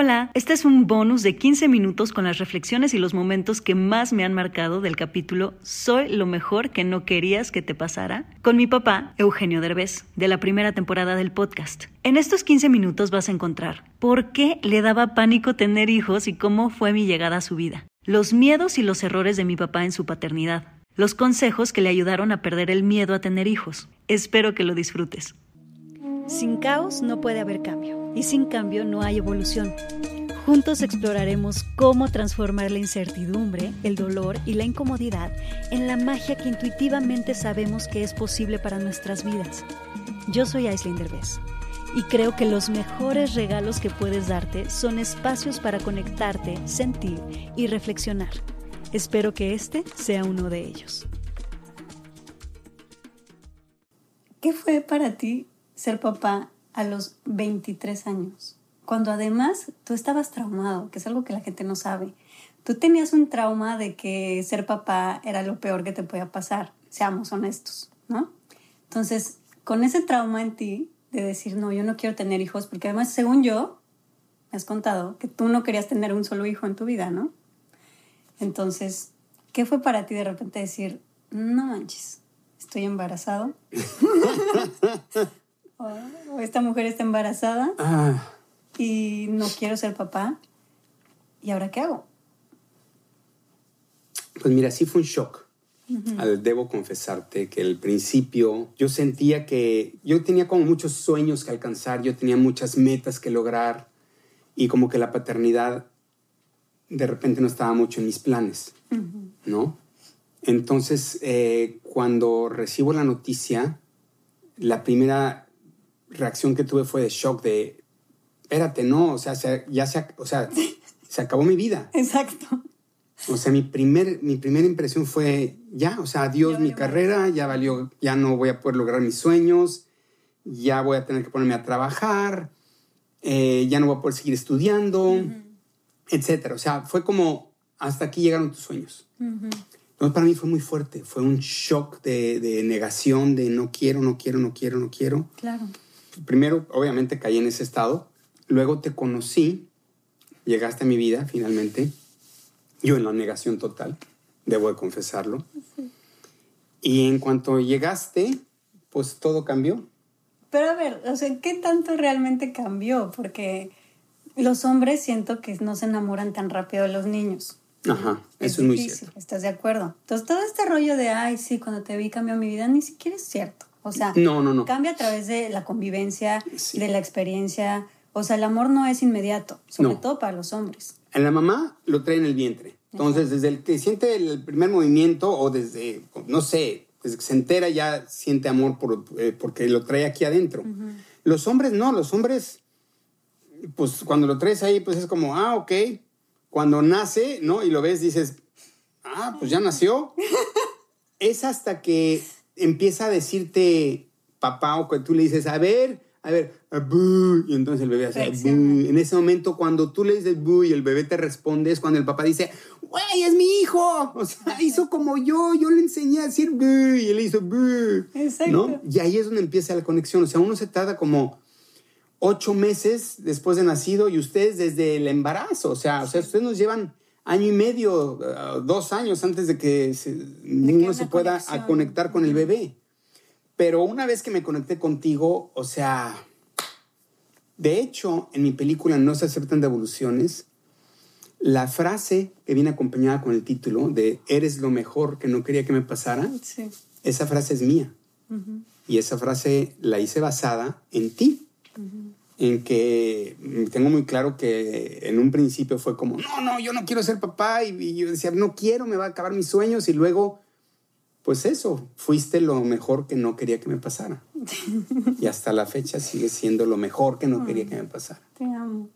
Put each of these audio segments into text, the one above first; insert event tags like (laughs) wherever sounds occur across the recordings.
Hola, este es un bonus de 15 minutos con las reflexiones y los momentos que más me han marcado del capítulo Soy lo mejor que no querías que te pasara con mi papá, Eugenio Derbez, de la primera temporada del podcast. En estos 15 minutos vas a encontrar por qué le daba pánico tener hijos y cómo fue mi llegada a su vida, los miedos y los errores de mi papá en su paternidad, los consejos que le ayudaron a perder el miedo a tener hijos. Espero que lo disfrutes. Sin caos no puede haber cambio y sin cambio no hay evolución. Juntos exploraremos cómo transformar la incertidumbre, el dolor y la incomodidad en la magia que intuitivamente sabemos que es posible para nuestras vidas. Yo soy Aislinn Derbez y creo que los mejores regalos que puedes darte son espacios para conectarte, sentir y reflexionar. Espero que este sea uno de ellos. ¿Qué fue para ti ser papá a los 23 años, cuando además tú estabas traumado, que es algo que la gente no sabe. Tú tenías un trauma de que ser papá era lo peor que te podía pasar, seamos honestos, ¿no? Entonces, con ese trauma en ti de decir, no, yo no quiero tener hijos, porque además, según yo, me has contado que tú no querías tener un solo hijo en tu vida, ¿no? Entonces, ¿qué fue para ti de repente decir, no manches, estoy embarazado? (laughs) o esta mujer está embarazada ah. y no quiero ser papá. ¿Y ahora qué hago? Pues mira, sí fue un shock. Debo confesarte que al principio yo sentía que yo tenía como muchos sueños que alcanzar, yo tenía muchas metas que lograr y como que la paternidad de repente no estaba mucho en mis planes, ¿no? Entonces, eh, cuando recibo la noticia, la primera reacción que tuve fue de shock, de, espérate, no, o sea, ya se, o sea, (laughs) se acabó mi vida. Exacto. O sea, mi, primer, mi primera impresión fue, ya, o sea, adiós mi carrera, ya valió, ya no voy a poder lograr mis sueños, ya voy a tener que ponerme a trabajar, eh, ya no voy a poder seguir estudiando, etcétera. O sea, fue como, hasta aquí llegaron tus sueños. Entonces, para mí fue muy fuerte, fue un shock de, de negación, de no quiero, no quiero, no quiero, no quiero. Claro primero, obviamente, caí en ese estado. Luego te conocí, llegaste a mi vida finalmente. Yo en la negación total, debo de confesarlo. Y en cuanto llegaste, pues todo cambió. Pero a ver, o sea, ¿qué tanto realmente cambió? Porque los hombres siento que no se enamoran tan rápido de los niños. Ajá, eso es, muy cierto. ¿Estás de acuerdo? Entonces, todo este rollo de, ay, sí, cuando te vi cambió mi vida, ni siquiera es cierto. O sea, no, no, no. cambia a través de la convivencia, de la experiencia. O sea, el amor no es inmediato, sobre todo para los hombres. En la mamá lo trae en el vientre. Entonces, desde el que siente el primer movimiento o desde, no sé, desde que se entera ya siente amor por, eh, porque lo trae aquí adentro. Los hombres no, los hombres, pues cuando lo traes ahí, pues es como, ah, ok. Cuando nace, ¿no? Y lo ves, dices, ah, pues ya nació. (laughs) es hasta que empieza a decirte papá o que tú le dices, a ver, a ver, y entonces el bebé hace En ese momento, cuando tú le dices y el bebé te responde, es cuando el papá dice, güey, es mi hijo. O sea, (laughs) hizo como yo, yo le enseñé a decir y él hizo Exacto. Y ahí es donde empieza la conexión. O sea, uno se tarda como ocho meses después de nacido y ustedes desde el embarazo. O sea, o sea ustedes nos llevan año y medio, eh, dos años antes de que uno se pueda conectar con el bebé. Pero una vez que me conecté contigo, o sea, de hecho, en mi película No se aceptan devoluciones, la frase que viene acompañada con el título de Eres lo mejor que no quería que me pasara, esa frase es mía. Y esa frase la hice basada en ti en que tengo muy claro que en un principio fue como, no, no, yo no quiero ser papá y, yo decía, no quiero, me va a acabar mis sueños y luego, pues eso, fuiste lo mejor que no quería que me pasara. (laughs) y hasta la fecha sigue siendo lo mejor que no quería que me pasara. Te amo.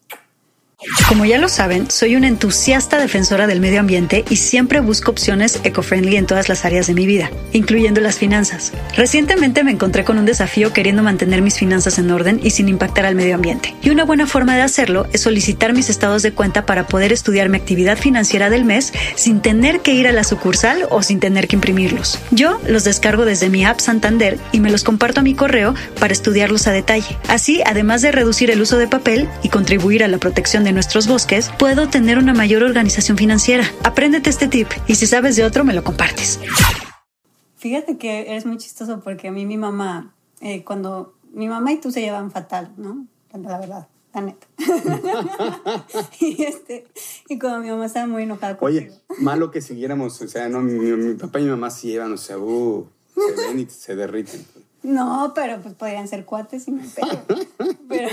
Como ya lo saben, soy una entusiasta defensora del medio ambiente y siempre busco opciones eco-friendly en todas las áreas de mi vida, incluyendo las finanzas. Recientemente me encontré con un desafío queriendo mantener mis finanzas en orden y sin impactar al medio ambiente. Y una buena forma de hacerlo es solicitar mis estados de cuenta para poder estudiar mi actividad financiera del mes sin tener que ir a la sucursal o sin tener que imprimirlos. Yo los descargo desde mi app Santander y me los comparto a mi correo para estudiarlos a detalle. Así, además de reducir el uso de papel y contribuir a la protección de nuestro nuestros bosques, puedo tener una mayor organización financiera. Apréndete este tip y si sabes de otro, me lo compartes. Fíjate que eres muy chistoso porque a mí mi mamá, eh, cuando mi mamá y tú se llevan fatal, ¿no? La verdad, la neta. (laughs) y, este, y cuando mi mamá estaba muy enojada. Oye, malo que siguiéramos, o sea, no, mi, papá y mi mamá se llevan, o sea, uh, se ven y se derriten. No, pero pues podrían ser cuates y me pego. pero,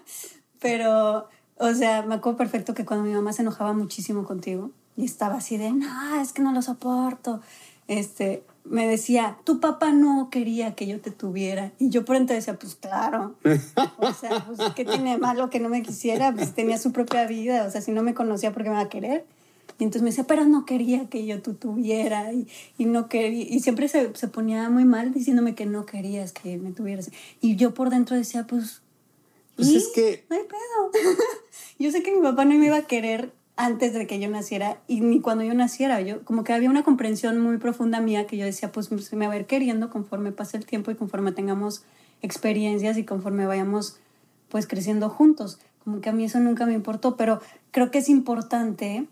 (laughs) pero, o sea, me acuerdo perfecto que cuando mi mamá se enojaba muchísimo contigo y estaba así de, no, es que no lo soporto. Este, me decía, tu papá no quería que yo te tuviera. Y yo por entonces decía, pues claro. O sea, pues, ¿qué tiene malo que no me quisiera? Pues tenía su propia vida. O sea, si no me conocía, ¿por qué me va a querer? Y entonces me decía, pero no quería que yo tú tuviera. Y, y no quería. Y siempre se, se, ponía muy mal diciéndome que no querías que me tuvieras. Y yo por dentro decía, pues. Pues es que. No hay pedo. (laughs) yo sé que mi papá no me iba a querer antes de que yo naciera y ni cuando yo naciera. Yo como que había una comprensión muy profunda mía que yo decía, pues se me va a ir queriendo conforme pase el tiempo y conforme tengamos experiencias y conforme vayamos pues creciendo juntos. Como que a mí eso nunca me importó, pero creo que es importante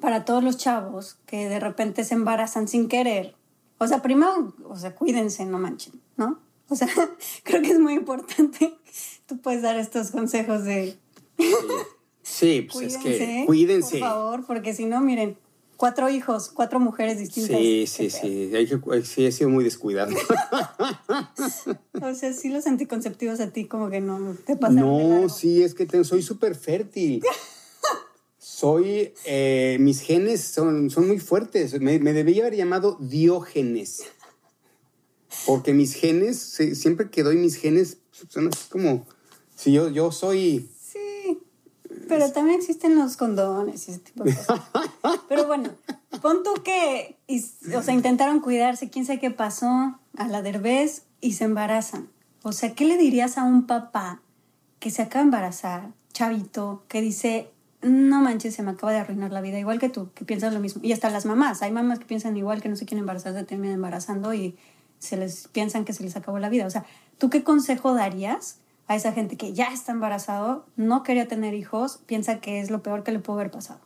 para todos los chavos que de repente se embarazan sin querer. O sea, primero, o sea, cuídense, no manchen, ¿no? O sea, (laughs) creo que es muy importante. (laughs) Tú puedes dar estos consejos de... Sí, pues es que cuídense. Por favor, porque si no, miren, cuatro hijos, cuatro mujeres distintas. Sí, sí, sí. Hay que, sí, he sido muy descuidado. (laughs) o sea, sí los anticonceptivos a ti como que no te pasan. No, sí, es que soy súper fértil. soy, eh, mis genes son, son muy fuertes. Me, me debía haber llamado Diógenes. Porque mis genes, siempre que doy mis genes, son así como, si yo, yo soy pero también existen los condones y ese tipo de cosas. (laughs) Pero bueno, pon tú que, o sea, intentaron cuidarse, quién sabe qué pasó a la derbez y se embarazan. O sea, ¿qué le dirías a un papá que se acaba de embarazar, chavito, que dice, no manches, se me acaba de arruinar la vida, igual que tú, que piensas lo mismo? Y hasta las mamás, hay mamás que piensan igual, que no se quieren embarazar, se terminan embarazando y se les piensan que se les acabó la vida. O sea, ¿tú qué consejo darías a esa gente que ya está embarazado, no quería tener hijos, piensa que es lo peor que le pudo haber pasado?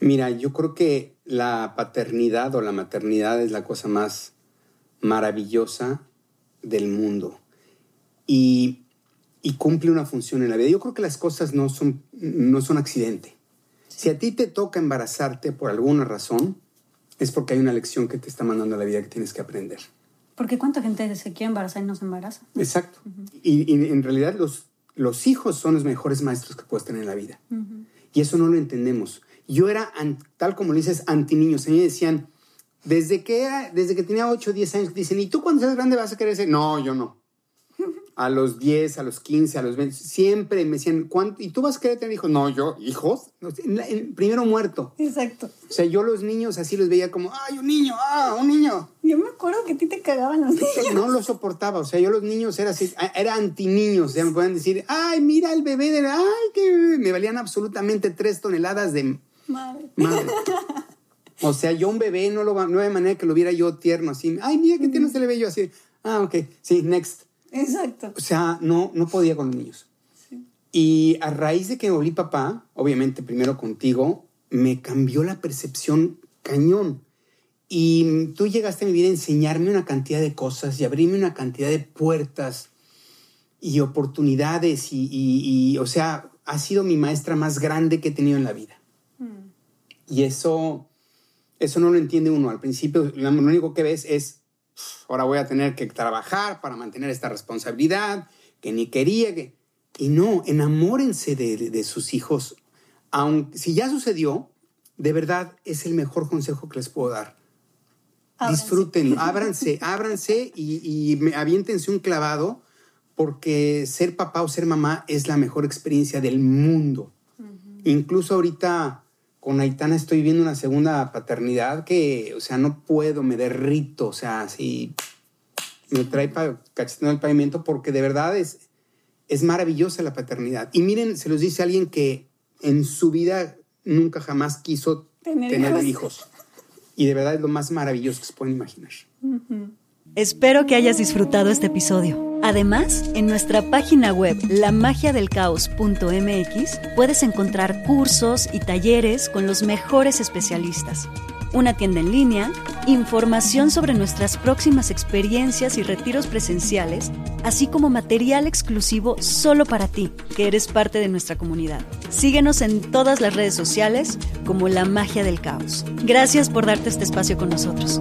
Mira, yo creo que la paternidad o la maternidad es la cosa más maravillosa del mundo y, cumple una función en la vida. Yo creo que las cosas no son, no son accidente. Si a ti te toca embarazarte por alguna razón, es porque hay una lección que te está mandando a la vida que tienes que aprender. Porque cuánta gente se quiere embarazar y no se embaraza. Exacto. y, en realidad los, los hijos son los mejores maestros que puedes tener en la vida. Y eso no lo entendemos. Yo era, tal como dices, anti niños. A mí me decían, desde que, desde que tenía 8 o 10 años, dicen, ¿y tú cuando seas grande vas a querer ser? No, yo no a los 10, a los 15, a los 20, siempre me decían, ¿cuánto? ¿Y tú vas a querer tener hijos? No, yo, ¿hijos? primero muerto. Exacto. O sea, yo los niños así los veía como, ¡ay, un niño! ¡Ah, un niño! Yo me acuerdo que a ti te cagaban los niños. No lo soportaba, o sea, yo los niños era así, era anti-niños, o sea, me pueden decir, ¡ay, mira el bebé de ¡ay, qué Me valían absolutamente tres toneladas de... Madre. Madre. O sea, yo un bebé no lo no de manera que lo viera yo tierno, así, ¡ay, mira qué tierno se le ve yo! Así, ah, ok, sí, next. Exacto. O sea, no, no podía con los niños. Y a raíz de que volví papá, obviamente primero contigo, me cambió la percepción cañón. Y tú llegaste a mi vida a enseñarme una cantidad de cosas y abrirme una cantidad de puertas y oportunidades. Y, o sea, ha sido mi maestra más grande que he tenido en la vida. Mm. Y eso, eso no lo entiende uno. Al principio, lo único que ves es ahora voy a tener que trabajar para mantener esta responsabilidad que ni quería. Que... Y no, enamórense de, sus hijos. Aunque, si ya sucedió, de verdad es el mejor consejo que les puedo dar. Disfruten, ábranse, ábranse y, y aviéntense un clavado porque ser papá o ser mamá es la mejor experiencia del mundo. Incluso ahorita con Aitana estoy viendo una segunda paternidad que, o sea, no puedo, me derrito, o sea, así me trae cacheteando el pavimento porque de verdad es, es maravillosa la paternidad. Y miren, se los dice alguien que en su vida nunca jamás quiso tener, hijos. Y de verdad es lo más maravilloso que se pueden imaginar. Espero que hayas disfrutado este episodio. Además, en nuestra página web lamagiadelcaos.mx puedes encontrar cursos y talleres con los mejores especialistas, una tienda en línea, información sobre nuestras próximas experiencias y retiros presenciales, así como material exclusivo solo para ti, que eres parte de nuestra comunidad. Síguenos en todas las redes sociales como La Magia del Caos. Gracias por darte este espacio con nosotros.